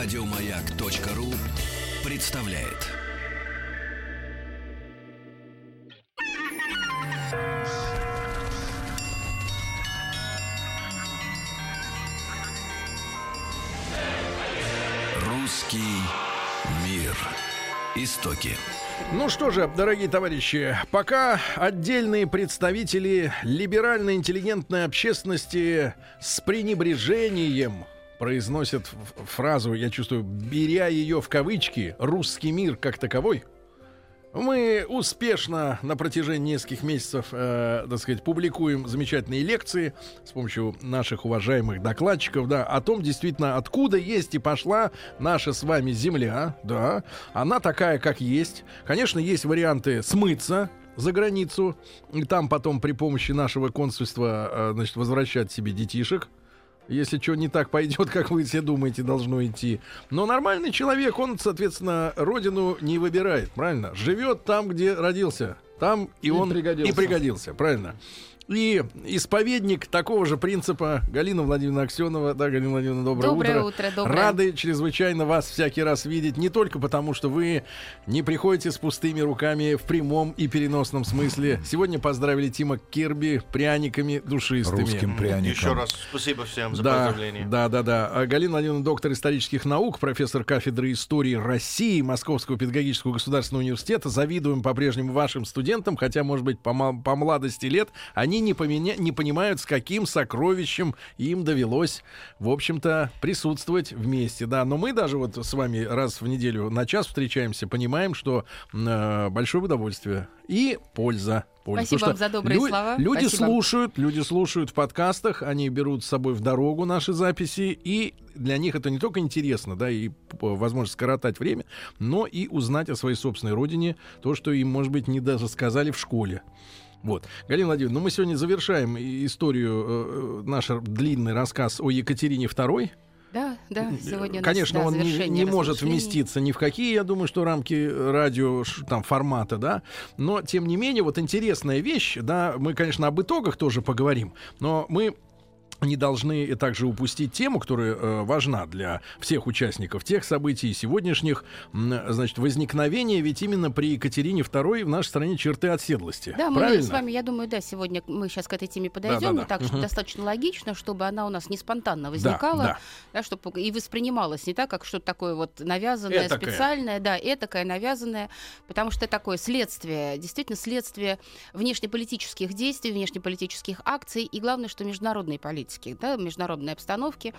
Радиомаяк.ру представляет. Русский мир. Истоки. Ну что же, дорогие товарищи, пока отдельные представители либерально-интеллигентной общественности с пренебрежением произносят ф- фразу, я чувствую, беря ее в кавычки, «русский мир как таковой», мы успешно на протяжении нескольких месяцев, э, так сказать, публикуем замечательные лекции с помощью наших уважаемых докладчиков, да, о том, действительно, откуда есть и пошла наша с вами земля, да, она такая, как есть. Конечно, есть варианты смыться за границу, и там потом при помощи нашего консульства, э, значит, возвращать себе детишек, если что не так пойдет, как вы все думаете, должно идти. Но нормальный человек, он, соответственно, родину не выбирает, правильно? Живет там, где родился. Там и, И он пригодился. и пригодился, правильно. И исповедник такого же принципа Галина Владимировна Аксенова. Да, Галина Владимировна, доброе, Доброе утро, доброе. Рады чрезвычайно вас всякий раз видеть. Не только потому, что вы не приходите с пустыми руками в прямом и переносном смысле. Сегодня поздравили Тима Кирби пряниками душистыми. Русским пряником. Еще раз спасибо всем за Да, поздравления. да, да, да. А Галина Владимировна, доктор исторических наук, профессор кафедры истории России Московского педагогического государственного университета. Завидуем по-прежнему вашим студентам, хотя, может быть, по, по младости лет они не, поменя- не понимают, с каким сокровищем им довелось, в общем-то, присутствовать вместе. Да, но мы даже вот с вами раз в неделю на час встречаемся, понимаем, что э, большое удовольствие и польза. польза. Спасибо Потому вам за добрые лю- слова. Люди Спасибо. слушают, люди слушают в подкастах, они берут с собой в дорогу наши записи, и для них это не только интересно, да, и возможность скоротать время, но и узнать о своей собственной родине то, что им, может быть, не даже сказали в школе. Вот. Галина Владимировна, ну мы сегодня завершаем историю, э, э, наш длинный рассказ о Екатерине II. Да, да, сегодня у нас, Конечно, да, он не, не может вместиться ни в какие, я думаю, что рамки радио ш- там формата, да. Но тем не менее, вот интересная вещь, да, мы, конечно, об итогах тоже поговорим, но мы не должны и также упустить тему, которая э, важна для всех участников тех событий сегодняшних, м, значит, возникновение ведь именно при Екатерине II в нашей стране черты оседлости. Да, мы Правильно? с вами, я думаю, да, сегодня мы сейчас к этой теме подойдем, Да-да-да. но так что Мгм. достаточно логично, чтобы она у нас не спонтанно возникала, да. да, чтобы и воспринималась не так, как что-то такое вот навязанное, Этакое. специальное, да, этакое, навязанное, потому что это такое следствие, действительно следствие внешнеполитических действий, внешнеполитических акций и, главное, что международной политики, да, международной обстановки,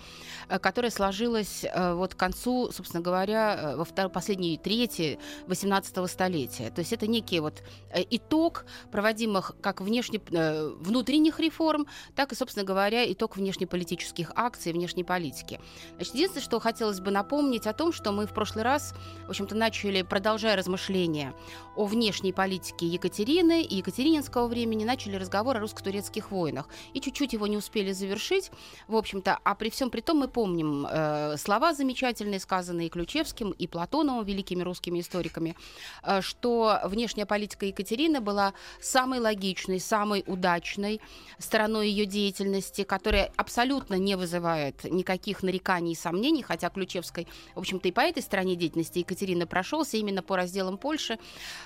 э, которая сложилась э, вот к концу, собственно говоря, э, во второй, последней трети 18 столетия. То есть это некий вот итог проводимых как внешне, внутренних реформ, так и, собственно говоря, итог внешнеполитических акций, внешней политики. Значит, единственное, что хотелось бы напомнить о том, что мы в прошлый раз, в общем-то, начали, продолжая размышления о внешней политике Екатерины и Екатерининского времени, начали разговор о русско-турецких войнах. И чуть-чуть его не успели завершить, в общем-то, а при всем при том мы помним э, слова замечательные, сказанные Ключевским, и Платоновым, великими русскими историками, э, что внешняя политика Екатерины была самой логичной, самой удачной стороной ее деятельности, которая абсолютно не вызывает никаких нареканий и сомнений, хотя Ключевской, в общем-то, и по этой стороне деятельности Екатерина прошелся именно по разделам Польши,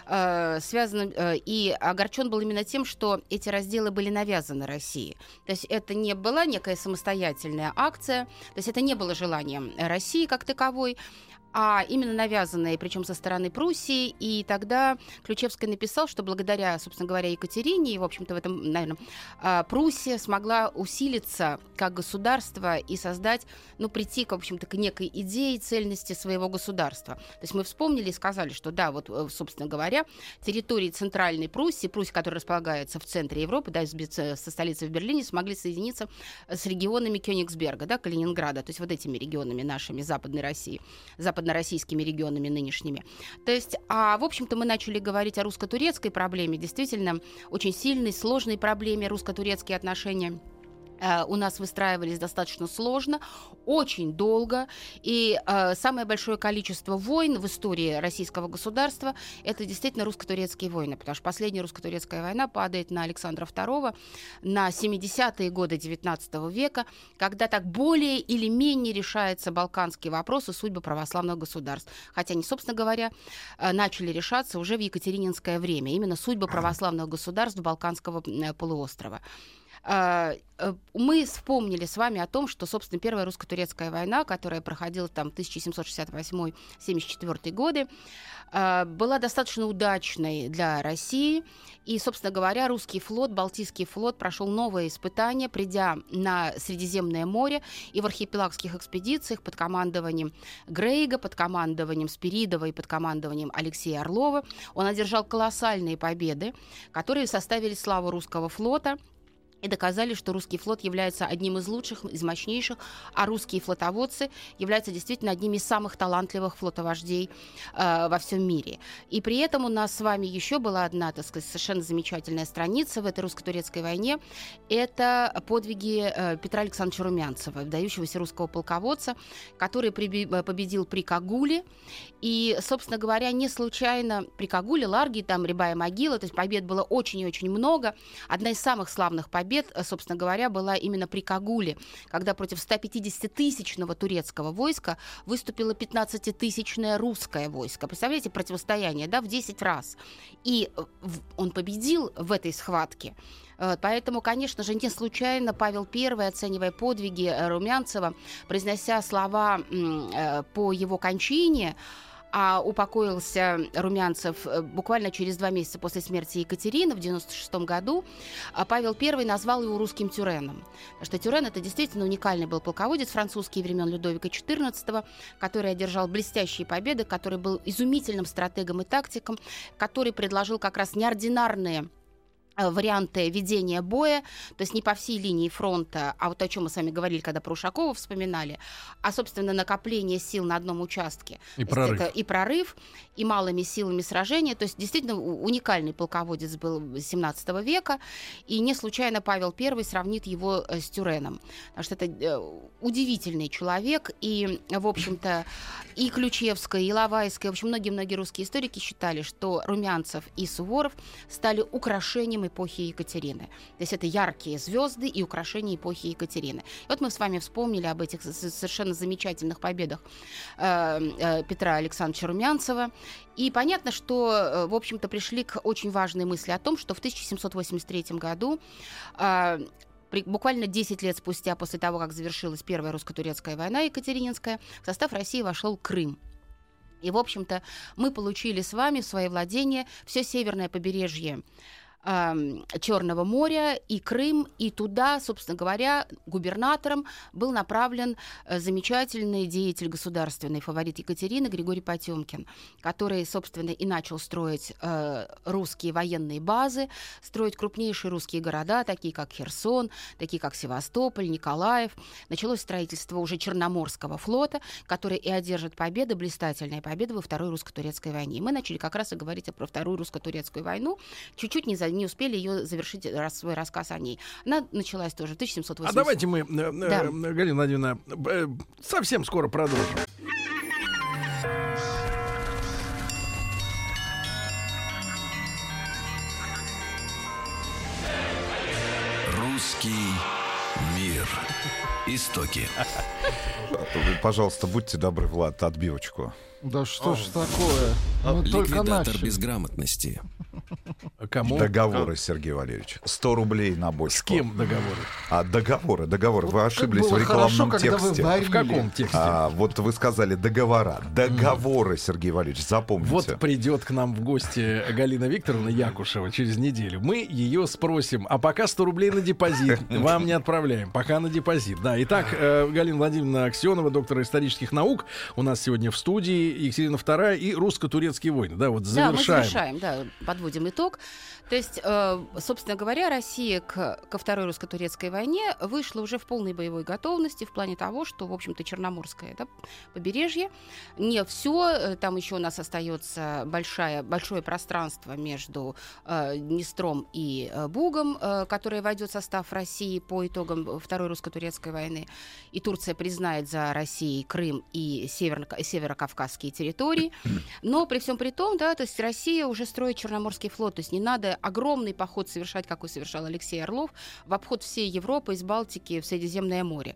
э, связан э, и огорчен был именно тем, что эти разделы были навязаны России. То есть это не была некая самостоятельная акция, то есть это не было желанием России как таковой, а именно навязанные, причем со стороны Пруссии. И тогда Ключевский написал, что благодаря, собственно говоря, Екатерине, и, в общем-то, в этом, наверное, а, Пруссия смогла усилиться как государство и создать, ну, прийти, в общем-то, к некой идее цельности своего государства. То есть мы вспомнили и сказали, что да, вот, э, собственно говоря, территории Центральной Пруссии, Пруссия, которая располагается в центре Европы, да, э, со столицей в Берлине, смогли соединиться с регионами Кёнигсберга, да, Калининграда, то есть вот этими регионами нашими Западной России, западно-российскими регионами нынешними. То есть, а в общем-то мы начали говорить о русско-турецкой проблеме, действительно очень сильной, сложной проблеме русско-турецкие отношения у нас выстраивались достаточно сложно, очень долго. И э, самое большое количество войн в истории российского государства это действительно русско-турецкие войны, потому что последняя русско-турецкая война падает на Александра II на 70-е годы XIX века, когда так более или менее решается балканский вопрос и судьбы православных государств. Хотя они, собственно говоря, э, начали решаться уже в Екатерининское время. Именно судьбы православных государств Балканского э, полуострова. А, э, мы вспомнили с вами о том, что, собственно, Первая русско-турецкая война, которая проходила там 1768-74 годы, а, была достаточно удачной для России. И, собственно говоря, русский флот, Балтийский флот прошел новое испытание, придя на Средиземное море и в архипелагских экспедициях под командованием Грейга, под командованием Спиридова и под командованием Алексея Орлова. Он одержал колоссальные победы, которые составили славу русского флота – и доказали, что русский флот является одним из лучших, из мощнейших, а русские флотоводцы являются действительно одними из самых талантливых флотовождей э, во всем мире. И при этом у нас с вами еще была одна, так сказать, совершенно замечательная страница в этой русско-турецкой войне. Это подвиги э, Петра Александровича Румянцева, выдающегося русского полководца, который при, э, победил при Кагуле. И, собственно говоря, не случайно при Кагуле, Ларги, там Рябая могила, то есть побед было очень и очень много. Одна из самых славных побед побед, э, собственно говоря, была именно при Кагуле, когда против 150-тысячного турецкого войска выступило 15-тысячное русское войско. Представляете, противостояние, да, в 10 раз. И э, он победил в этой схватке. Э, поэтому, конечно же, не случайно Павел I, оценивая подвиги Румянцева, произнося слова по его кончине, а упокоился Румянцев э, буквально через два месяца после смерти Екатерины в 96 году, а Павел I назвал его русским Тюреном. Потому что Тюрен это действительно уникальный был полководец французский времен Людовика XIV, который одержал блестящие победы, который был изумительным стратегом и тактиком, который предложил как раз неординарные варианты ведения боя, то есть не по всей линии фронта, а вот о чем мы с вами говорили, когда про Ушакова вспоминали, а, собственно, накопление сил на одном участке. И прорыв. Это и прорыв, и малыми силами сражения. То есть действительно уникальный полководец был 17 века, и не случайно Павел I сравнит его э, с Тюреном. Потому что это э, удивительный человек, и, в общем-то, и Ключевская, и Лавайская, в общем, многие-многие русские историки считали, что Румянцев и Суворов стали украшением эпохи Екатерины. То есть это яркие звезды и украшения эпохи Екатерины. И вот мы с вами вспомнили об этих совершенно замечательных победах э, э, Петра Александровича Румянцева. И понятно, что, э, в общем-то, пришли к очень важной мысли о том, что в 1783 году буквально 10 лет спустя после того, как завершилась Первая русско-турецкая война Екатерининская, в состав России вошел Крым. И, в общем-то, мы получили с вами в свое владение все северное побережье Черного моря и Крым, и туда, собственно говоря, губернатором был направлен э, замечательный деятель государственный, фаворит Екатерины Григорий Потемкин, который, собственно, и начал строить э, русские военные базы, строить крупнейшие русские города, такие как Херсон, такие как Севастополь, Николаев. Началось строительство уже Черноморского флота, который и одержит победы, блистательные победы во Второй русско-турецкой войне. И мы начали как раз и говорить про Вторую русско-турецкую войну, чуть-чуть не за не успели ее завершить раз, свой рассказ о ней. Она началась тоже в 1780 А давайте мы, э, э, да. Галина Владимировна, э, совсем скоро продолжим. Русский мир. Истоки. Пожалуйста, будьте добры, Влад, отбивочку. Да что ж такое? Мы Ликвидатор только безграмотности. Кому? Договоры, Сергей Валерьевич. 100 рублей на бочку. С кем договоры? А договоры, договоры. Вы ошиблись в рекламном хорошо, тексте. Вы в каком тексте? А, вот вы сказали договора. Договоры, Сергей Валерьевич, запомните. Вот придет к нам в гости Галина Викторовна Якушева через неделю. Мы ее спросим. А пока 100 рублей на депозит. Вам не отправляем. Пока на депозит. Да, итак, э, Галина Владимировна Аксенова, доктор исторических наук, у нас сегодня в студии. Екатерина II и русско-турецкие войны. Да, вот завершаем. Да, мы завершаем, да, подводим итог. То есть, э, собственно говоря, Россия к, ко Второй русско-турецкой войне вышла уже в полной боевой готовности в плане того, что, в общем-то, Черноморское да, побережье, не все, э, там еще у нас остается большая, большое пространство между э, Днестром и э, Бугом, э, которое войдет в состав России по итогам Второй русско-турецкой войны. И Турция признает за Россией Крым и северо- северокавказские территории. Но при всем при том, да, то есть Россия уже строит Черноморский флот, то есть не надо огромный поход совершать, какой совершал Алексей Орлов, в обход всей Европы из Балтики в Средиземное море,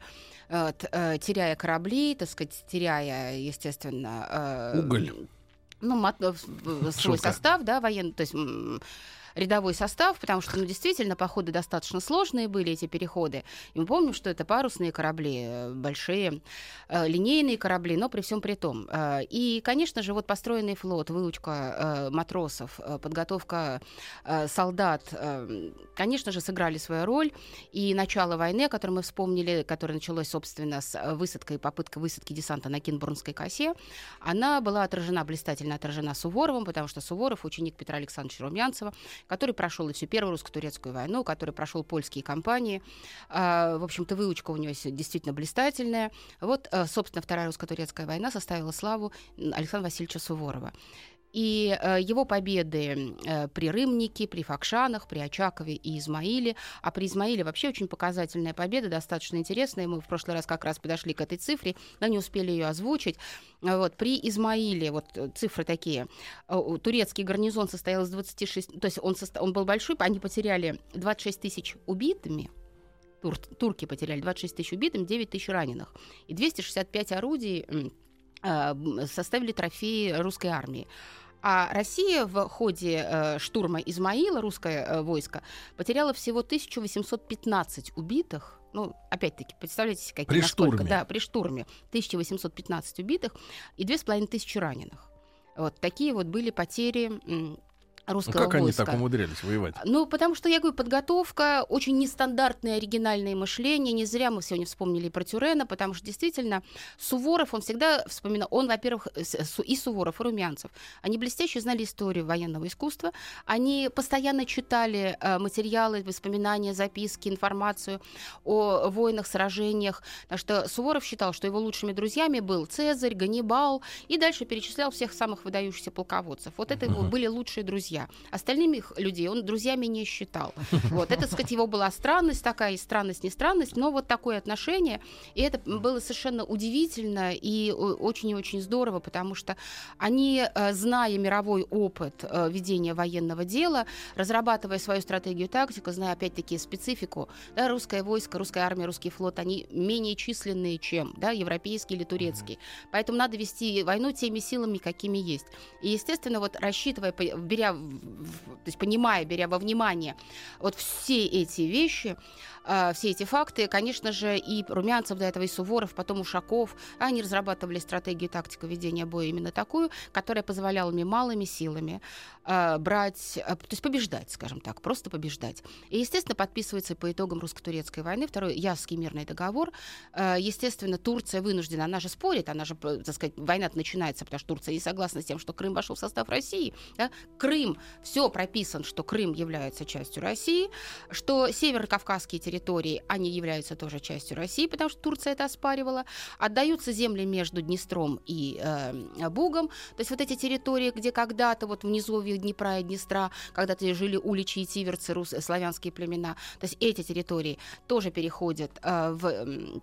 э, э, теряя корабли, так сказать, теряя, естественно... Э, Уголь. Ну, мат, свой Шутка. состав, да, военный, то есть рядовой состав, потому что, ну, действительно, походы достаточно сложные были, эти переходы. И мы помним, что это парусные корабли, э, большие, э, линейные корабли, но при всем при том. Э, и, конечно же, вот построенный флот, выучка матросов, подготовка солдат, конечно же, сыграли свою роль. И начало войны, о котором мы вспомнили, которое началось, собственно, с высадкой, попыткой высадки десанта на Кинбурнской косе, она была отражена, блистательно отражена Суворовым, потому что Суворов, ученик Петра Александровича Румянцева, который прошел и всю Первую русско-турецкую войну, который прошел польские кампании. А, в общем-то, выучка у него действительно блистательная. Вот, э, собственно, Вторая русско-турецкая война составила славу Александра Васильевича Суворова. И э, его победы э, при Рымнике, при Факшанах, при Очакове и Измаиле, а при Измаиле вообще очень показательная победа, достаточно интересная. Мы в прошлый раз как раз подошли к этой цифре, но не успели ее озвучить. Вот, при Измаиле, вот э, цифры такие, э, турецкий гарнизон состоял из 26, то есть он, состо, он был большой, они потеряли 26 тысяч убитыми, Тур, турки потеряли 26 тысяч убитыми, 9 тысяч раненых. И 265 орудий составили трофеи русской армии. А Россия в ходе э, штурма Измаила, русское э, войско, потеряла всего 1815 убитых. Ну, опять-таки, представляете, какие при насколько, штурме. Да, при штурме. 1815 убитых и 2500 раненых. Вот такие вот были потери русского ну, как войска. они так умудрялись воевать? Ну, потому что, я говорю, подготовка, очень нестандартное оригинальное мышление. Не зря мы сегодня вспомнили про Тюрена, потому что действительно Суворов, он всегда вспоминал, он, во-первых, и Суворов, и Румянцев, они блестяще знали историю военного искусства, они постоянно читали э, материалы, воспоминания, записки, информацию о войнах, сражениях, потому что Суворов считал, что его лучшими друзьями был Цезарь, Ганнибал, и дальше перечислял всех самых выдающихся полководцев. Вот это его были лучшие друзья друзья. Остальных людей он друзьями не считал. Вот, это, так сказать, его была странность такая, и странность, не странность, но вот такое отношение. И это было совершенно удивительно и очень и очень здорово, потому что они, э, зная мировой опыт э, ведения военного дела, разрабатывая свою стратегию тактику, зная опять-таки специфику, да, русское войско, русская армия, русский флот, они менее численные, чем да, европейский или турецкий. Поэтому надо вести войну теми силами, какими есть. И, естественно, вот рассчитывая, беря то есть понимая, беря во внимание вот все эти вещи, э, все эти факты, конечно же, и Румянцев до этого, и Суворов, потом Ушаков, они разрабатывали стратегию тактику ведения боя именно такую, которая позволяла мне малыми силами э, брать, э, то есть побеждать, скажем так, просто побеждать. И, естественно, подписывается по итогам русско-турецкой войны второй Ясский мирный договор. Естественно, Турция вынуждена, она же спорит, она же, так сказать, война начинается, потому что Турция не согласна с тем, что Крым вошел в состав России. Да? Крым, все прописан, что Крым является частью России, что северо-кавказские территории территории, они являются тоже частью России, потому что Турция это оспаривала. Отдаются земли между Днестром и э, Бугом. То есть вот эти территории, где когда-то вот внизу Днепра и Днестра, когда-то жили уличи и тиверцы, рус, славянские племена, то есть эти территории тоже переходят э, в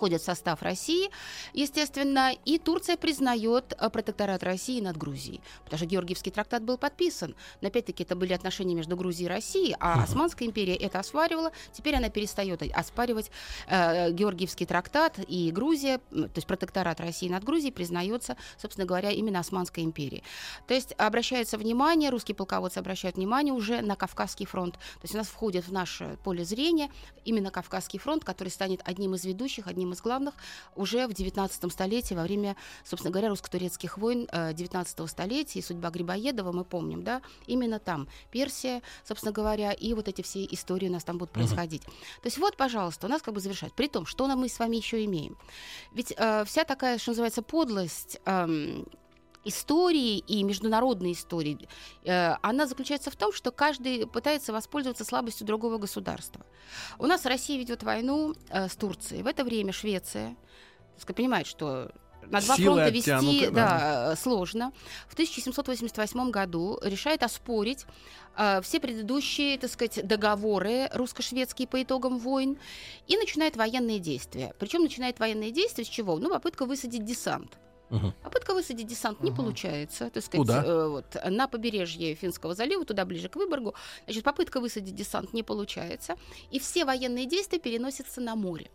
входят в состав России, естественно, и Турция признает э, протекторат России над Грузией, потому что Георгиевский трактат был подписан. Но опять-таки это были отношения между Грузией и Россией, а Османская империя это осваривала, теперь она перестает оспаривать э, Георгиевский трактат, и Грузия, то есть протекторат России над Грузией признается, собственно говоря, именно Османской империей. То есть обращается внимание, русские полководцы обращают внимание уже на Кавказский фронт. То есть у нас входит в наше поле зрения именно Кавказский фронт, который станет одним из ведущих, одним одним из главных уже в 19 столетии, во время, собственно говоря, русско-турецких войн 19 э, столетия и судьба Грибоедова, мы помним, да, именно там Персия, собственно говоря, и вот эти все истории у нас там будут происходить. Uh-huh. То есть вот, пожалуйста, у нас как бы завершать. При том, что мы с вами еще имеем. Ведь э, вся такая, что называется, подлость... Э, истории и международной истории, э, она заключается в том, что каждый пытается воспользоваться слабостью другого государства. У нас Россия ведет войну э, с Турцией. В это время Швеция сказать, понимает, что на два Силы фронта вести оттянуты, да, да. э, сложно. В 1788 году решает оспорить э, все предыдущие, так сказать, договоры русско-шведские по итогам войн и начинает военные действия. Причем начинает военные действия с чего? Ну, попытка высадить десант. Мгм. Попытка высадить десант не получается. Так сказать, Куда? э, вот, на побережье Финского залива, туда ближе к Выборгу. Значит, попытка высадить десант не получается. И все военные действия переносятся на море.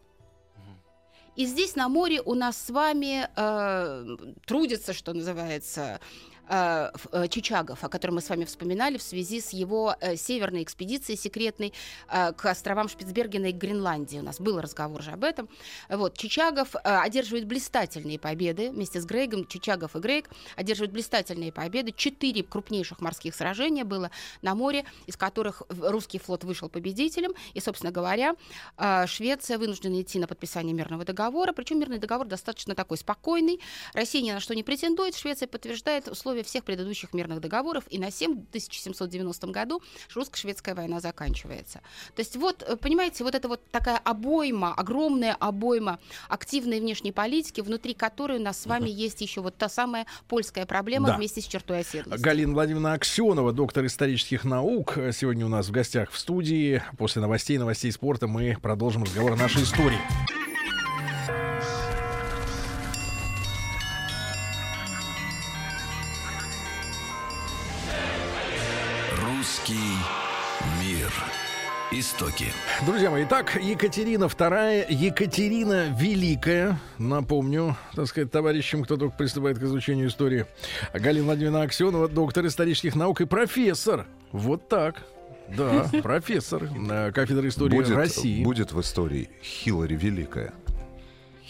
И здесь на море у нас с вами э, трудится, что называется, Чичагов, о котором мы с вами вспоминали в связи с его э, северной экспедицией секретной э, к островам Шпицбергена и Гренландии. У нас был разговор же об этом. Вот, Чичагов э, одерживает блистательные победы вместе с Грейгом. Чичагов и Грейг одерживают блистательные победы. Четыре крупнейших морских сражения было на море, из которых русский флот вышел победителем. И, собственно говоря, э, Швеция вынуждена идти на подписание мирного договора. Причем мирный договор достаточно такой спокойный. Россия ни на что не претендует. Швеция подтверждает условия всех предыдущих мирных договоров. И на 7 в 1790 году русско-шведская война заканчивается. То есть вот, э, понимаете, вот это вот такая обойма, огромная обойма активной внешней политики, внутри которой у нас с вами есть еще вот та самая польская проблема Да. вместе с чертой оседлости. Галина Владимировна Аксенова, доктор исторических наук, сегодня у нас в гостях в студии. После новостей, новостей спорта мы продолжим разговор о нашей истории. Истоки. Друзья мои, итак, Екатерина II, Екатерина Великая, напомню, так сказать, товарищам, кто только приступает к изучению истории, Галина Владимировна Аксенова, доктор исторических наук и профессор. Вот так. Да, профессор э, кафедры истории Будет, России. будет в истории Хиллари Великая.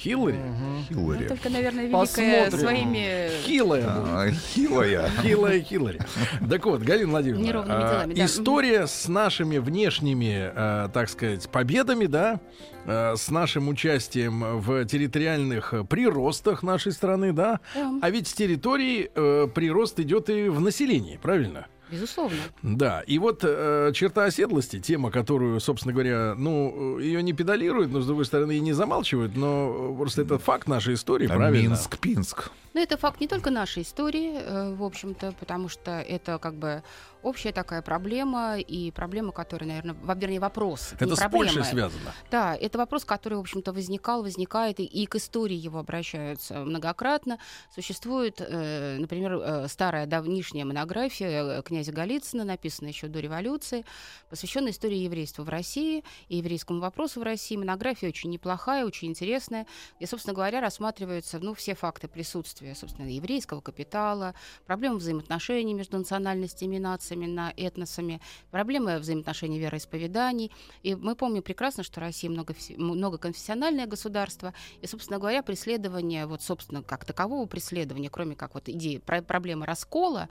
Хиллари? Хиллари. Ну, Только, наверное, Посмотрим. великая своими Хилая. А, Хилая. Хилая Хиллари. Так вот, Галина Владимировна, Неровными а, делами, да. история с нашими внешними, а, так сказать, победами, да, а, с нашим участием в территориальных приростах нашей страны, да, Да. а ведь с территории э, прирост идет и в населении, правильно? Безусловно. Да, и вот э, черта оседлости, тема, которую, собственно говоря, ну, ее не педалируют, но, с другой стороны, и не замалчивают, но э, просто это факт нашей истории, А правильно? Минск, Пинск. Но это факт не только нашей истории, э, в общем-то, потому что это как бы общая такая проблема и проблема, которая, наверное, вернее, вопрос. Это не с проблема. Польшей связано. Да, это вопрос, который, в общем-то, возникал, возникает, и, и к истории его обращаются многократно. Существует, э, например, э, старая давнишняя монография э, князя Голицына, написанная еще до революции, посвященная истории еврейства в России и еврейскому вопросу в России. Монография очень неплохая, очень интересная, где, собственно говоря, рассматриваются ну, все факты присутствия, собственно, еврейского капитала, проблемы взаимоотношений между национальностями и нациями, на этносами, проблемы взаимоотношений вероисповеданий. И мы помним прекрасно, что Россия много, многоконфессиональное государство, и, собственно говоря, преследование, вот, собственно, как такового преследования, кроме как вот идеи про- проблемы раскола,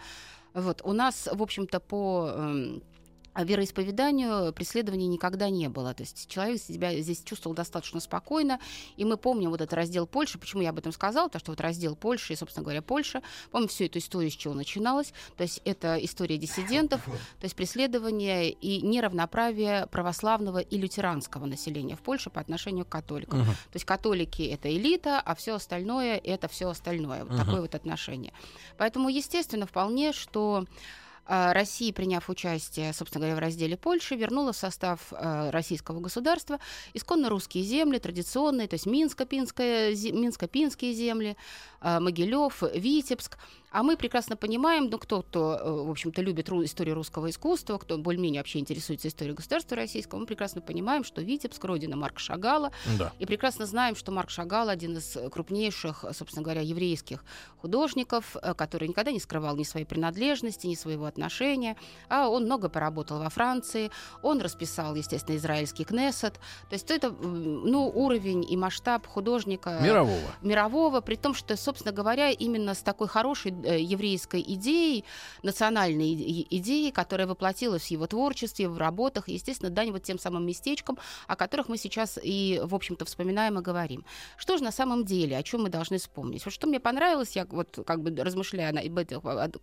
вот, у нас, в общем-то, по эм, вероисповеданию преследований никогда не было. То есть человек себя здесь чувствовал достаточно спокойно. И мы помним вот этот раздел Польши. Почему я об этом сказала? Потому что вот раздел Польши и, собственно говоря, Польша. Помним всю эту историю, с чего начиналась. То есть это история диссидентов, то есть преследование и неравноправие православного и лютеранского населения в Польше по отношению к католикам. Мгм. То есть католики это элита, а все остальное это все остальное. Вот Мгм. такое вот отношение. Поэтому, естественно, вполне, что а, Россия, приняв участие, собственно говоря, в разделе Польши, вернула в состав а, российского государства исконно русские земли, традиционные, то есть Минско-Пинские земли, а, Могилев, Витебск. А мы прекрасно понимаем, ну, кто, кто э, в общем-то, любит историю русского искусства, кто более-менее вообще интересуется историей государства российского, мы прекрасно понимаем, что Витебск — родина Марка Шагала, Да. и прекрасно знаем, что Марк Шагал один из крупнейших, собственно говоря, еврейских художников, э, который никогда не скрывал ни своей принадлежности, ни своего отношения, а он много поработал во Франции, он расписал, естественно, израильский Кнессет. То есть это ну, уровень и масштаб художника мирового. мирового, при том, что, собственно говоря, именно с такой хорошей еврейской идеей, национальной идеей, которая воплотилась в его творчестве, в работах, естественно, дань вот тем самым местечкам, о которых мы сейчас и, в общем-то, вспоминаем и говорим. Что же на самом деле, о чем мы должны вспомнить? Вот что мне понравилось, я вот как бы размышляя об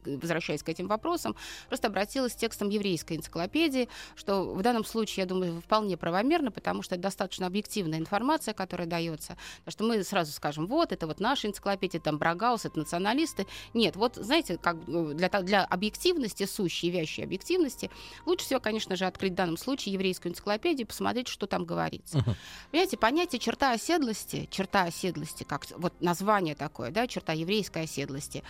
возвращаясь к этим вопросам, просто обратилась к текстам еврейской энциклопедии, что в данном случае, я думаю, вполне правомерно, потому что это достаточно объективная информация, которая дается. Потому что мы сразу скажем, вот, это вот наша энциклопедия, там Брагаус, это националисты. Вот, знаете, как э, для, для объективности, сущей, вящей объективности, лучше всего, конечно же, открыть в данном случае еврейскую энциклопедию и посмотреть, что там говорится. Uh-huh. Понимаете, понятие черта оседлости, черта оседлости, как вот название такое, да, черта еврейской оседлости,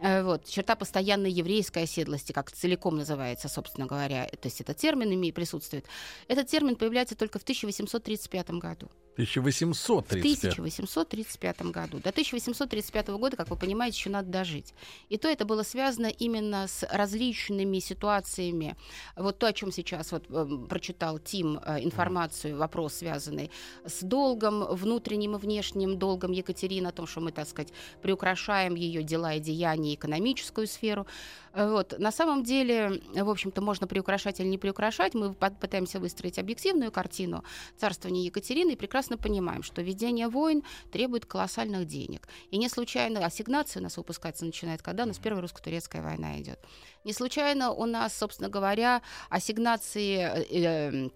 Э, вот, черта постоянной еврейской оседлости, как целиком называется, собственно говоря, то есть этот термин присутствует. Этот термин появляется только в 1835 году. 1835. В 1835 году. До 1835 года, как вы понимаете, еще надо дожить. И то это было связано именно с различными ситуациями. Вот то, о чем сейчас вот э, прочитал Тим э, информацию, вопрос, связанный с долгом, внутренним и внешним долгом Екатерины, о том, что мы, так сказать, приукрашаем ее дела и деяния, экономическую сферу. Э, вот. На самом деле, в общем-то, можно приукрашать или не приукрашать. Мы пытаемся выстроить объективную картину царствования Екатерины и прекрасно понимаем, что ведение войн требует колоссальных денег. И не случайно ассигнация у нас выпускаться начинает, когда у нас первая русско-турецкая война идет. Не случайно у нас, собственно говоря, ассигнации э, э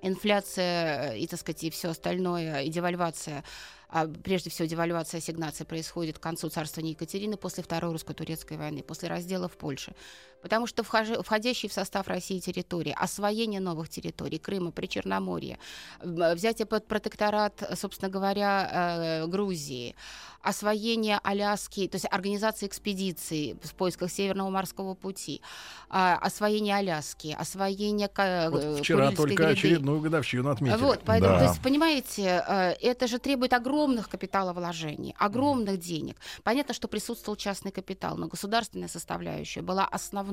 инфляция и, так сказать, и все остальное, и девальвация а прежде всего девальвация ассигнаций происходит к концу царствования Екатерины после Второй русско-турецкой войны, после раздела в Польше. Потому что входящие в состав России территории, освоение новых территорий, Крыма, Причерноморья, взятие под протекторат, собственно говоря, э, Грузии, освоение Аляски, то есть организация экспедиций в поисках Северного морского пути, а, освоение Аляски, освоение вот Вчера только гряды. очередную годовщину отметили. Вот, поэтому, да. то есть, понимаете, э, это же требует огромных капиталовложений, огромных mm. денег. Понятно, что присутствовал частный капитал, но государственная составляющая была основной.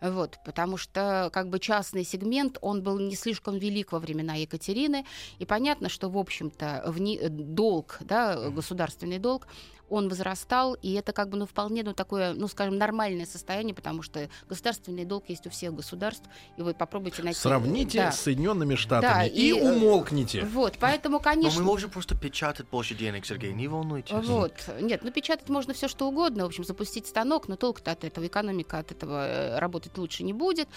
Вот, потому что как бы частный сегмент, он был не слишком велик во времена Екатерины, и понятно, что, в общем-то, вне, долг, да, государственный долг, он возрастал, и это как бы, ну, вполне, ну, такое, ну, скажем, нормальное состояние, потому что государственный долг есть у всех государств, и вы попробуйте найти... Сравните да. с Соединенными Штатами да, и, и э, умолкните. Вот, поэтому, конечно... Но мы можем просто печатать больше денег, Сергей, не волнуйтесь. Вот, нет, ну, печатать можно все что угодно, в общем, запустить станок, но толк-то от этого, экономика от этого э, работать лучше не будет,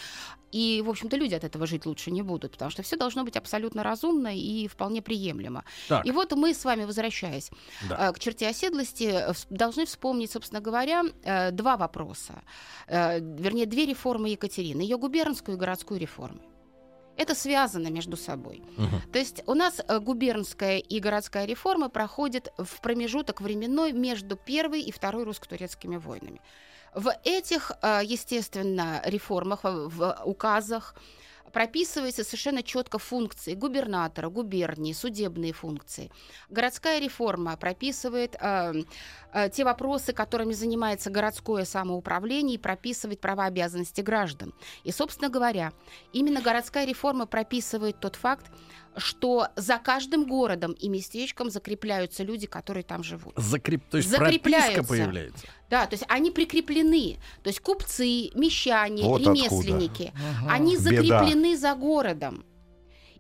и, в общем-то, люди от этого жить лучше не будут, потому что все должно быть абсолютно разумно и вполне приемлемо. Так. И вот мы с вами, возвращаясь да. Э, к черте оседлости, частности, должны вспомнить, собственно говоря, э, два вопроса. Э, вернее, две реформы Екатерины. Ее губернскую и городскую реформы. Это связано между собой. Угу. То есть у нас э, губернская и городская реформа проходят в промежуток временной между первой и второй русско-турецкими войнами. В этих, естественно, реформах, в указах, прописываются совершенно четко функции губернатора, губернии, судебные функции. Городская реформа прописывает э, э, те вопросы, которыми занимается городское самоуправление и прописывает права и обязанности граждан. И, собственно говоря, именно городская реформа прописывает тот факт, что за каждым городом и местечком закрепляются люди, которые там живут. Закреп... То есть прописка появляется. Да, то есть они прикреплены. То есть купцы, мещане, вот ремесленники, откуда. они закреплены Беда. за городом.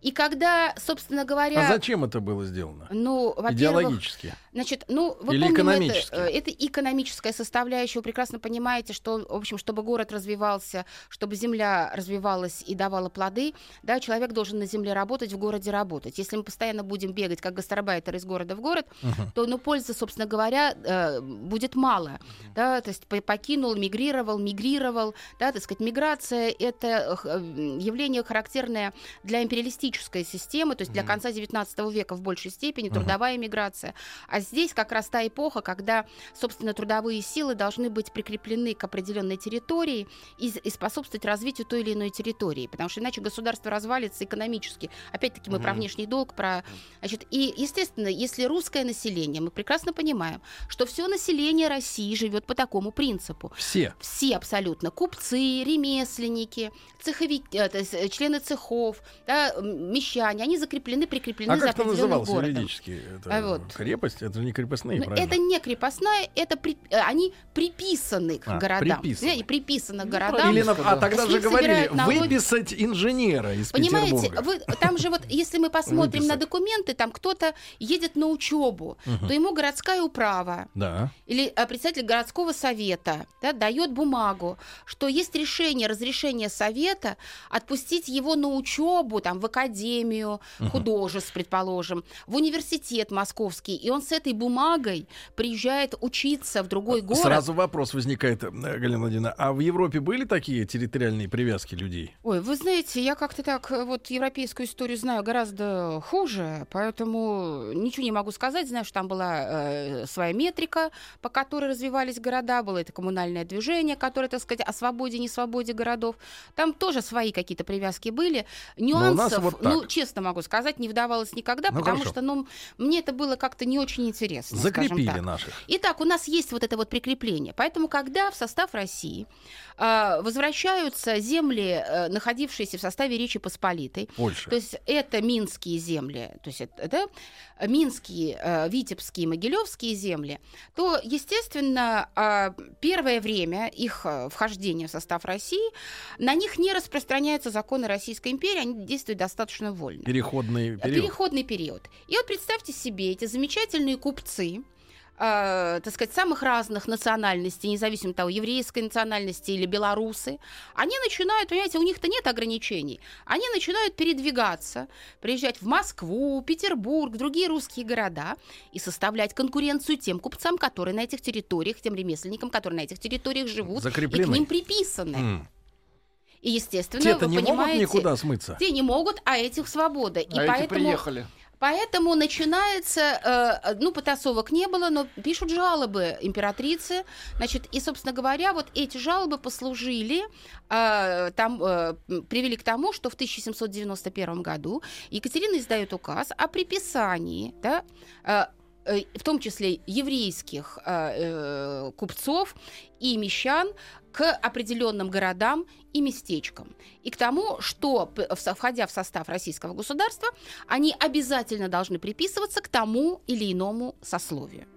И когда, собственно говоря... А зачем это было сделано? Ну, Идеологически. Значит, ну, вы Или экономически? Это, это экономическая составляющая. Вы прекрасно понимаете, что, в общем, чтобы город развивался, чтобы земля развивалась и давала плоды, да, человек должен на земле работать, в городе работать. Если мы постоянно будем бегать, как гастарбайтер из города в город, uh-huh. то, ну, пользы, собственно говоря, э, будет мало. Uh-huh. Да, то есть покинул, мигрировал, мигрировал, да, так сказать, миграция — это э, явление характерное для империалистического экономическая система, то есть для конца 19 века в большей степени трудовая миграция. А здесь как раз та эпоха, когда, собственно, трудовые силы должны быть прикреплены к определенной территории и, и способствовать развитию той или иной территории, потому что иначе государство развалится экономически. Опять-таки мы про внешний долг, про... Значит, и, естественно, если русское население, мы прекрасно понимаем, что все население России живет по такому принципу. Все. Все абсолютно. Купцы, ремесленники, цеховики, э, э, члены цехов, да, мещане, они закреплены, прикреплены А за как это называлось городом. юридически? Это А вот. крепость? Это же не крепостные, Ну, правильно? это не крепостная, это при- э, они приписаны к А, городам. приписаны. Понимаете, приписаны к городам. Или, а тогда же говорили, выписать инженера из Понимаете, Петербурга. вы, там же вот, если мы посмотрим на документы, там кто-то едет на учебу, то ему городская управа Да. или а, представитель городского совета да, дает бумагу, что есть решение, разрешение совета отпустить его на учебу там, в академию художеств, предположим, в университет московский, и он с этой бумагой приезжает учиться в другой город. Сразу вопрос возникает, э, Галина Владимировна, а в Европе были такие территориальные привязки людей? Ой, вы знаете, я как-то так э, вот европейскую историю знаю гораздо хуже, поэтому ничего не могу сказать. Знаю, что там была э, своя метрика, по которой развивались города, было это коммунальное движение, которое, так сказать, о свободе, не свободе городов. Там тоже свои какие-то привязки были. у нас Нюансов, вот так. ну, честно могу сказать, не вдавалась никогда, Ну, потому хорошо. что, ну, мне это было как-то не очень интересно. Закрепили наших. Итак, у нас есть вот это вот прикрепление. Поэтому, когда в состав России э, возвращаются земли, э, находившиеся в составе Речи Посполитой, Польша. то есть это минские земли, то есть это да, минские, э, витебские, могилевские земли, то, естественно, э, первое время их э, вхождения в состав России, на них не распространяются законы Российской империи, они действуют достаточно вольно. Переходный период. Переходный период. И вот представьте себе эти замечательные купцы, э, так сказать, самых разных национальностей, независимо от того, еврейской национальности или белорусы, они начинают, понимаете, у них-то нет ограничений, они начинают передвигаться, приезжать в Москву, Петербург, другие русские города и составлять конкуренцию тем купцам, которые на этих территориях, тем ремесленникам, которые на этих территориях живут и к Закреплены. ним приписаны. М. И, естественно, Те-то вы не могут понимаете, никуда смыться. те не могут, а этих свобода. и а эти поэтому приехали. Поэтому начинается, э, ну, потасовок не было, но пишут жалобы императрицы. Значит, и, собственно говоря, вот эти жалобы послужили, э, там, э, привели к тому, что в 1791 году Екатерина издает указ о приписании, да, э, в том числе еврейских э, э, купцов и мещан к определенным городам и местечкам. И к тому, что, входя в состав российского государства, они обязательно должны приписываться к тому или иному сословию.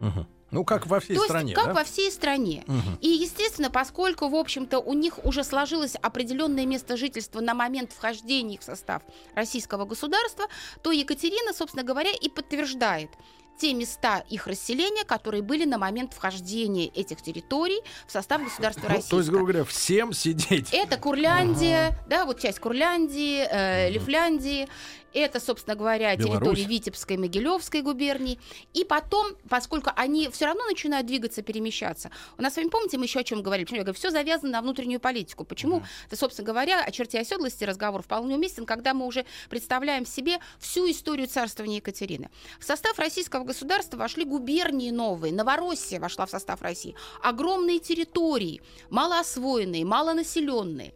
Мгм. Ну, как во всей То стране, есть, как да? во всей стране. Мгм. И, естественно, поскольку, в общем-то, у них уже сложилось определенное место жительства на момент вхождения их в состав российского государства, то Екатерина, собственно говоря, и подтверждает те места их расселения, которые были на момент вхождения этих территорий в состав государства Ну, российского. то есть, грубо говоря, всем сидеть. Это Курляндия, да, вот часть Курляндии, э, Лифляндии. Это, собственно говоря, Беларусь. территории Витебской, Могилевской губернии. И потом, поскольку они все равно начинают двигаться, перемещаться. У нас с вами, помните, мы еще о чем говорили? Почему я говорю, все завязано на внутреннюю политику. Почему? Это, собственно говоря, о черте оседлости разговор вполне уместен, когда мы уже представляем себе всю историю царствования Екатерины. В состав российского государства вошли губернии новые. Новороссия вошла в состав России. Огромные территории, малоосвоенные, малонаселенные.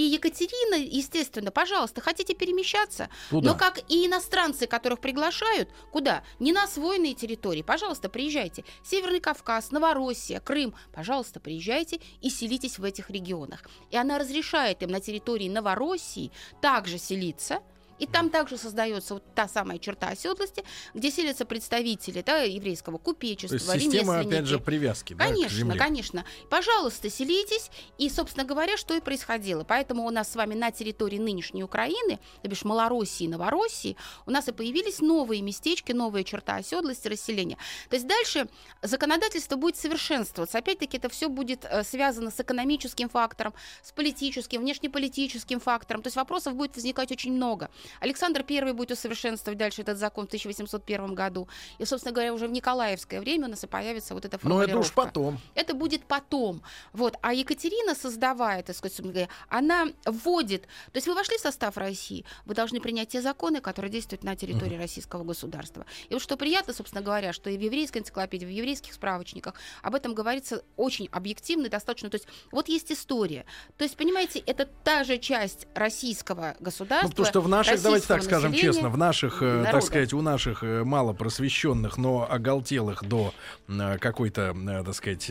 И Екатерина, естественно, пожалуйста, хотите перемещаться, Туда. но как и иностранцы, которых приглашают, куда? Не на освоенные территории. Пожалуйста, приезжайте. Северный Кавказ, Новороссия, Крым. Пожалуйста, приезжайте и селитесь в этих регионах. И она разрешает им на территории Новороссии также селиться. И там также создается вот та самая черта оседлости, где селятся представители да, еврейского То купечества, есть система, опять же, привязки да, Конечно, земле. конечно. Пожалуйста, селитесь. И, собственно говоря, что и происходило. Поэтому у нас с вами на территории нынешней Украины, то бишь Малороссии и Новороссии, у нас и появились новые местечки, новые черта оседлости, расселения. То есть дальше законодательство будет совершенствоваться. Опять-таки это все будет э, связано с экономическим фактором, с политическим, внешнеполитическим фактором. То есть вопросов будет возникать очень много. Александр I будет усовершенствовать дальше этот закон в 1801 году. И, собственно говоря, уже в Николаевское время у нас и появится вот эта Но формулировка. это уж потом. Это будет потом. Вот. А Екатерина, создавая, так сказать, говоря, она вводит... То есть вы вошли в состав России, вы должны принять те законы, которые действуют на территории российского государства. И вот что приятно, собственно говоря, что и в еврейской энциклопедии, в еврейских справочниках об этом говорится очень объективно и достаточно. То есть вот есть история. То есть, понимаете, это та же часть российского государства. Ну, потому что в наших, давайте так российского скажем честно, в наших, э, так сказать, у наших э, мало просвещенных, но оголтелых до э, какой-то, так сказать,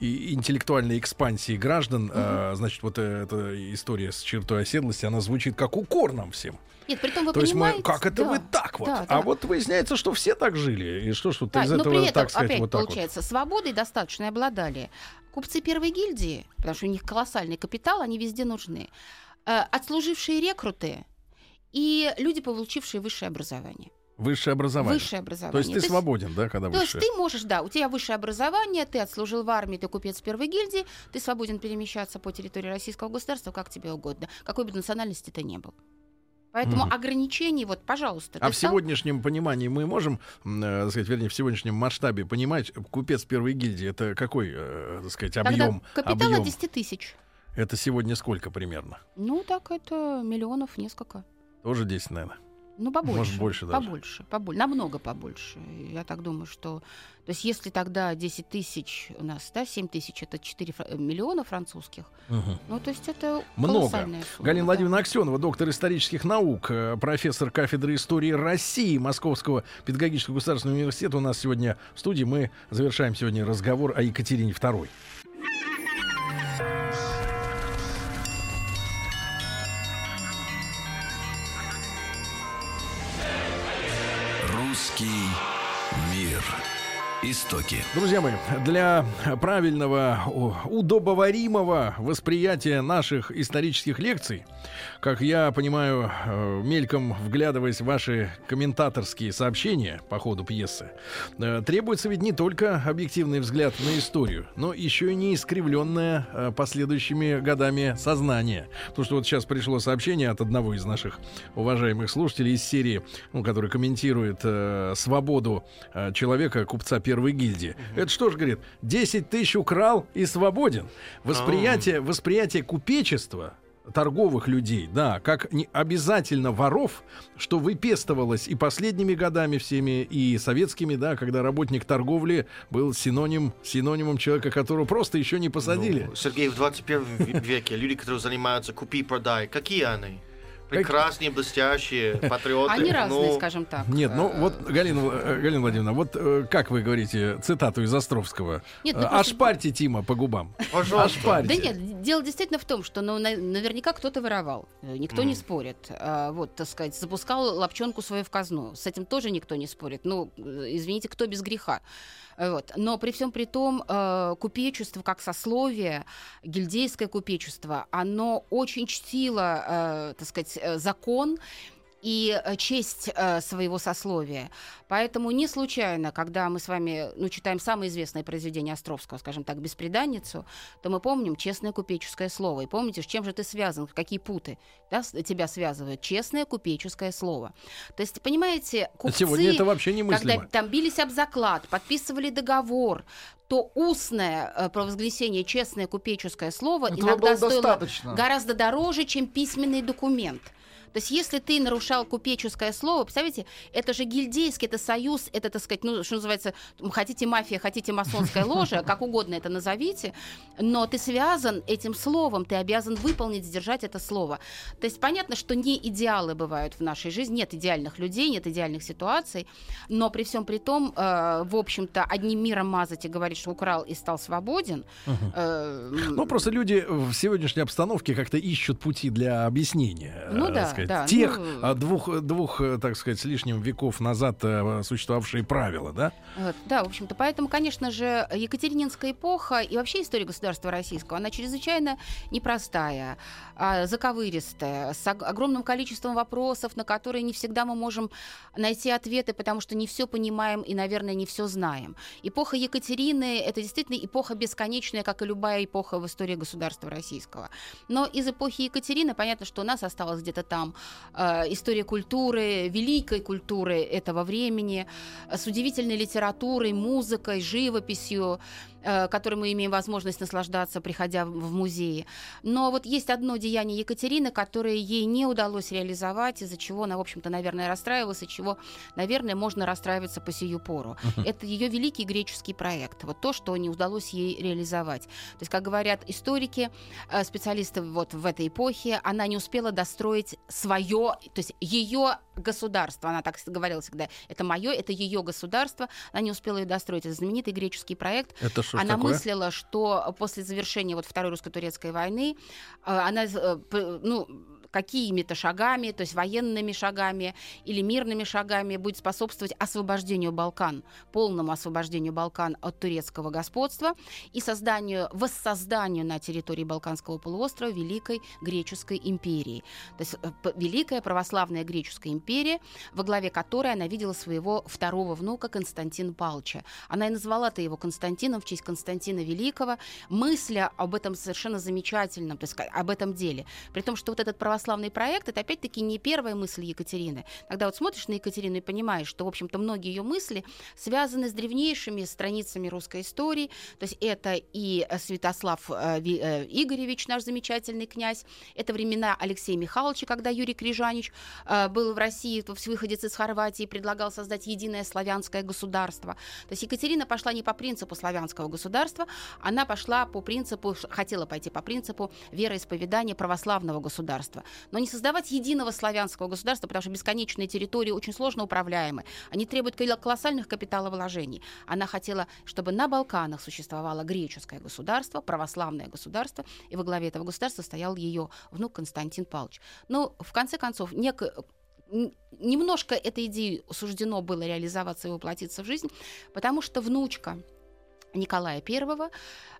интеллектуальной экспансии граждан, э, значит, вот эта история с чертой оседлости, она звучит как укор нам всем. Нет, при том вы То есть мы, понимаете... как это да, вы так вот? да, А да. вот выясняется, что все так жили. И что ж тут Да, из но этого, при этом, так сказать, опять вот так вот? получается, свободой достаточно обладали купцы первой гильдии, потому что у них колоссальный капитал, они везде нужны, отслужившие рекруты и люди, получившие высшее образование. Высшее образование. Высшее образование. То есть ты свободен, да, когда То есть высшее? ты можешь, да, у тебя высшее образование, ты отслужил в армии, ты купец первой гильдии, ты свободен перемещаться по территории российского государства как тебе угодно, какой бы национальности ты ни был. Поэтому Мгм. ограничений, вот, пожалуйста. А в стал- сегодняшнем понимании мы можем, э, сказать, вернее, в сегодняшнем масштабе понимать, купец первой гильдии это какой, э, так сказать, Тогда объем? капитал объем? от 10 тысяч. Это сегодня сколько примерно? Ну, так это миллионов несколько. Тоже 10, наверное. Ну, побольше. Может, больше даже. Побольше, побольше. Намного побольше. Я так думаю, что... То есть, если тогда 10 тысяч у нас, да, 7 тысяч, это 4 фра- миллиона французских, ну, то есть это Много. сумма. Галина да. Владимировна Аксенова, доктор исторических наук, э, профессор кафедры истории России Московского педагогического государственного университета. У нас сегодня в студии. Мы завершаем сегодня разговор о Екатерине II. Истоки. Друзья мои, для правильного, удобоваримого восприятия наших исторических лекций, как я понимаю, э, мельком вглядываясь в ваши комментаторские сообщения по ходу пьесы, э, требуется ведь не только объективный взгляд на историю, но еще и не искривленное э, последующими годами сознание. Потому что вот сейчас пришло сообщение от одного из наших уважаемых слушателей из серии, ну, который комментирует э, свободу э, человека, купца первой гильдии. Это что ж, говорит, 10 тысяч украл и свободен. Восприятие, восприятие купечества торговых людей, да, как не обязательно воров, что выпестовалось и последними годами всеми, и советскими, да, когда работник торговли был синоним, синонимом человека, которого просто еще не посадили. Ну, Сергей, в 21 ве- веке люди, которые занимаются купи-продай, какие они? Прекрасные, блестящие, патриоты. Они разные, ну, скажем так. Нет, ну Э, вот, Галина, э, Галина Владимировна, вот э, как вы говорите цитату из Островского? Нет, ну просто- Ошпарьте Тима по губам. Пожалуйста. Ошпарьте. Да нет, дело действительно в том, что ну, на- наверняка кто-то воровал. Никто не спорит. А, вот, так сказать, запускал лапчонку свою в казну. С этим тоже никто не спорит. Ну, извините, кто без греха. Э, Вот. Но при всем при том, э, купечество как сословие, гильдейское купечество, оно очень чтило, э, так сказать, закон и э, честь э, своего сословия. Поэтому не случайно, когда мы с вами ну, читаем самое известное произведение Островского, скажем так, «Беспреданницу», то мы помним честное купеческое слово. И помните, с чем же ты связан, какие путы да, тебя связывают? Честное купеческое слово. То есть, понимаете, купцы... Сегодня это вообще немыслимо. Когда там бились об заклад, подписывали договор, то устное э, провозгласение честное купеческое слово Этого иногда стоило достаточно. гораздо дороже, чем письменный документ. То есть, если ты нарушал купеческое слово, представляете, это же гильдейский, это союз, это, так сказать, ну, что называется, хотите мафия, хотите масонская ложа, как угодно это назовите, но ты связан этим словом, ты обязан выполнить, сдержать это слово. То есть, понятно, что не идеалы бывают в нашей жизни, нет идеальных людей, нет идеальных ситуаций, но при всем при том, э, в общем-то, одним миром мазать и говорить, что украл и стал свободен. э, м, Ну, просто люди в сегодняшней обстановке как-то ищут пути для объяснения. Ну э, да, да, Тех ну- а, двух, двух, э, так сказать, с лишним веков назад э, существовавшие правила, да? Да, в общем-то, поэтому, конечно же, Екатерининская эпоха и вообще история государства российского, она чрезвычайно непростая, а, заковыристая, с ог- огромным количеством вопросов, на которые не всегда мы можем найти ответы, потому что не все понимаем и, наверное, не все знаем. Эпоха Екатерины — это действительно эпоха бесконечная, как и любая эпоха в истории государства российского. Но из эпохи Екатерины понятно, что у нас осталось где-то там Балканом, э, история культуры, великой культуры этого времени, с удивительной литературой, музыкой, живописью, которой мы имеем возможность наслаждаться, приходя в музеи. Но вот есть одно деяние Екатерины, которое ей не удалось реализовать, из-за чего она, в общем-то, наверное, расстраивалась, и чего, наверное, можно расстраиваться по сию пору. Uh-huh. Это ее великий греческий проект. Вот то, что не удалось ей реализовать. То есть, как говорят историки, э, специалисты вот в этой эпохе, она не успела достроить свое, то есть ее государство, она так говорила всегда, это мое, это ее государство, она не успела ее достроить. Это знаменитый греческий проект. Это что она такое? мыслила, что после завершения вот Второй русско-турецкой войны э, она, э, ну, какими-то шагами, то есть военными шагами или мирными шагами будет способствовать освобождению Балкан, полному освобождению Балкан от турецкого господства и созданию, воссозданию на территории Балканского полуострова Великой Греческой империи. То есть э, Великая православная Греческая империя, во главе которой она видела своего второго внука Константина Палча. Она и назвала-то его Константином в честь Константина Великого, мысля об этом совершенно замечательном, то есть об этом деле. При том, что вот этот православный православный проект, это опять-таки не первая мысль Екатерины. Когда вот смотришь на Екатерину и понимаешь, что, в общем-то, многие ее мысли связаны с древнейшими страницами русской истории. То есть это и э, Святослав э, э, Игоревич, наш замечательный князь, это времена Алексея Михайловича, когда Юрий Крижанич был в России, выходец из Хорватии, предлагал создать единое славянское государство. То есть Екатерина пошла не по принципу славянского государства, она пошла по принципу, хотела пойти по принципу вероисповедания православного государства но не создавать единого славянского государства, потому что бесконечные территории очень сложно управляемы. Они требуют колоссальных капиталовложений. Она хотела, чтобы на Балканах существовало греческое государство, православное государство, и во главе этого государства стоял ее внук Константин Павлович. Но, в конце концов, нек немножко этой идеи суждено было реализоваться и воплотиться в жизнь, потому что внучка Николая I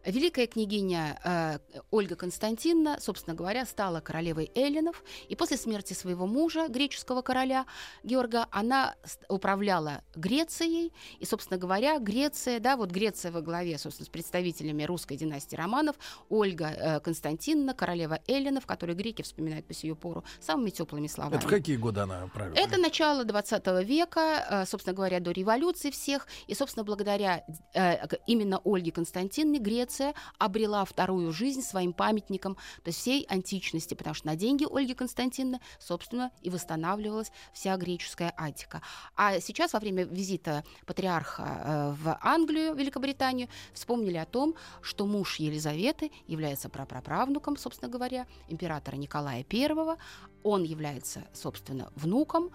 Великая княгиня э, Ольга Константиновна, собственно говоря, стала королевой эллинов, и после смерти своего мужа, греческого короля Георга, она управляла Грецией, и, собственно говоря, Греция, да, вот Греция во главе, собственно, с представителями русской династии Романов, Ольга э, Константиновна, королева эллинов, которую греки вспоминают по сию пору самыми теплыми словами. Это в какие годы она правила? Это начало 20 века, э, собственно говоря, до революции всех, и, собственно, благодаря э, именно Ольге Константиновне Греция обрела вторую жизнь своим памятником, то есть всей античности, потому что на деньги Ольги Константиновны, собственно, и восстанавливалась вся греческая Аттика. А сейчас во время визита патриарха э, в Англию, Великобританию, вспомнили о том, что муж Елизаветы является прапраправнуком, собственно говоря, императора Николая I. Он является, собственно, внуком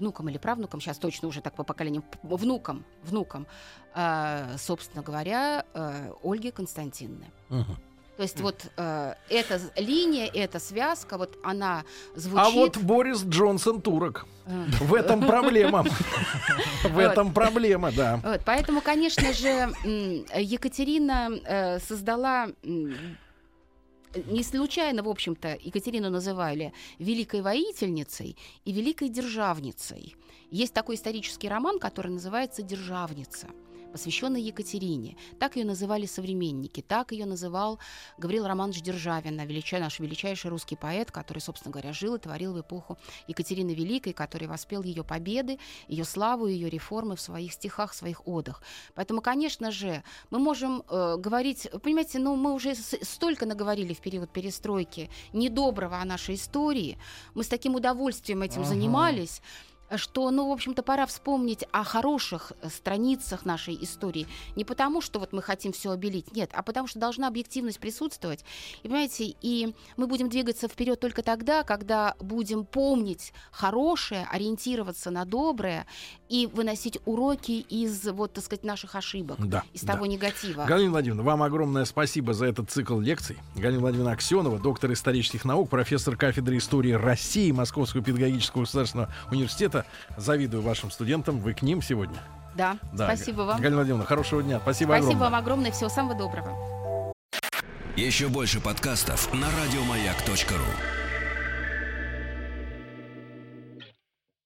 внуком или правнуком, сейчас точно уже так по поколениям, внуком, внуком, э, собственно говоря, э, Ольги Константиновны. Угу. То есть вот э, эта линия, эта связка, вот она звучит... А вот Борис Джонсон турок. Э. В этом проблема. В этом проблема, да. Поэтому, конечно же, Екатерина э, создала не случайно, в общем-то, Екатерину называли великой воительницей и великой державницей. Есть такой исторический роман, который называется «Державница» посвященной Екатерине. Так ее называли современники, так ее называл Гаврил Романович Державин, наш величайший русский поэт, который, собственно говоря, жил и творил в эпоху Екатерины Великой, который воспел ее победы, ее славу, ее реформы в своих стихах, в своих одах. Поэтому, конечно же, мы можем э, говорить, понимаете, ну мы уже столько наговорили в период перестройки недоброго о нашей истории, мы с таким удовольствием этим ага. занимались, что, ну, в общем-то, пора вспомнить о хороших э, страницах нашей истории. Не потому, что вот мы хотим все обелить, нет, а потому что должна объективность присутствовать. И, понимаете, и мы будем двигаться вперед только тогда, когда будем помнить хорошее, ориентироваться на доброе и выносить уроки из, вот, так сказать, наших ошибок, да, из да. того негатива. Галина Владимировна, вам огромное спасибо за этот цикл лекций. Галина Владимировна Аксенова, доктор исторических наук, профессор кафедры истории России Московского педагогического государственного университета просто завидую вашим студентам. Вы к ним сегодня. Да, да. спасибо вам. Галина Владимировна, хорошего дня. Спасибо, спасибо огромное. вам огромное. Всего самого доброго. Еще больше подкастов на радиомаяк.ру